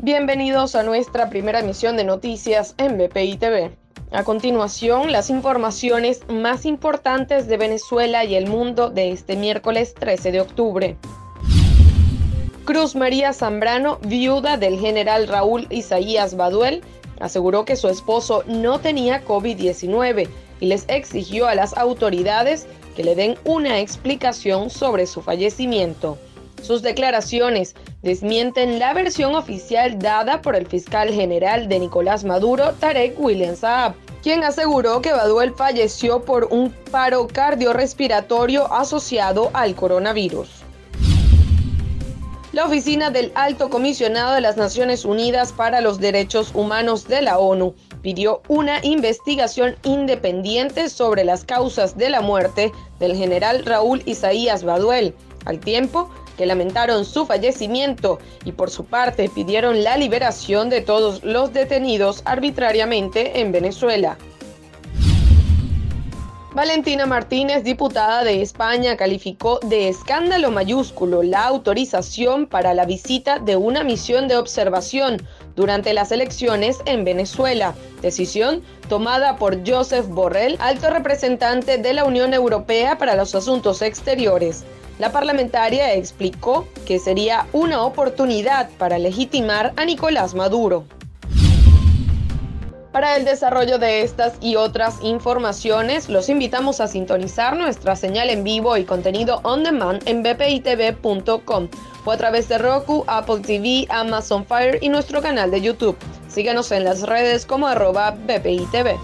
Bienvenidos a nuestra primera emisión de noticias en BPI TV. A continuación, las informaciones más importantes de Venezuela y el mundo de este miércoles 13 de octubre. Cruz María Zambrano, viuda del general Raúl Isaías Baduel, aseguró que su esposo no tenía COVID-19 y les exigió a las autoridades que le den una explicación sobre su fallecimiento. Sus declaraciones desmienten la versión oficial dada por el fiscal general de Nicolás Maduro, Tarek William Saab, quien aseguró que Baduel falleció por un paro cardiorrespiratorio asociado al coronavirus. La oficina del Alto Comisionado de las Naciones Unidas para los Derechos Humanos de la ONU pidió una investigación independiente sobre las causas de la muerte del general Raúl Isaías Baduel, al tiempo que lamentaron su fallecimiento y por su parte pidieron la liberación de todos los detenidos arbitrariamente en Venezuela. Valentina Martínez, diputada de España, calificó de escándalo mayúsculo la autorización para la visita de una misión de observación durante las elecciones en Venezuela, decisión tomada por Joseph Borrell, alto representante de la Unión Europea para los Asuntos Exteriores. La parlamentaria explicó que sería una oportunidad para legitimar a Nicolás Maduro. Para el desarrollo de estas y otras informaciones, los invitamos a sintonizar nuestra señal en vivo y contenido on demand en bpitv.com o a través de Roku, Apple TV, Amazon Fire y nuestro canal de YouTube. Síganos en las redes como arroba bpitv.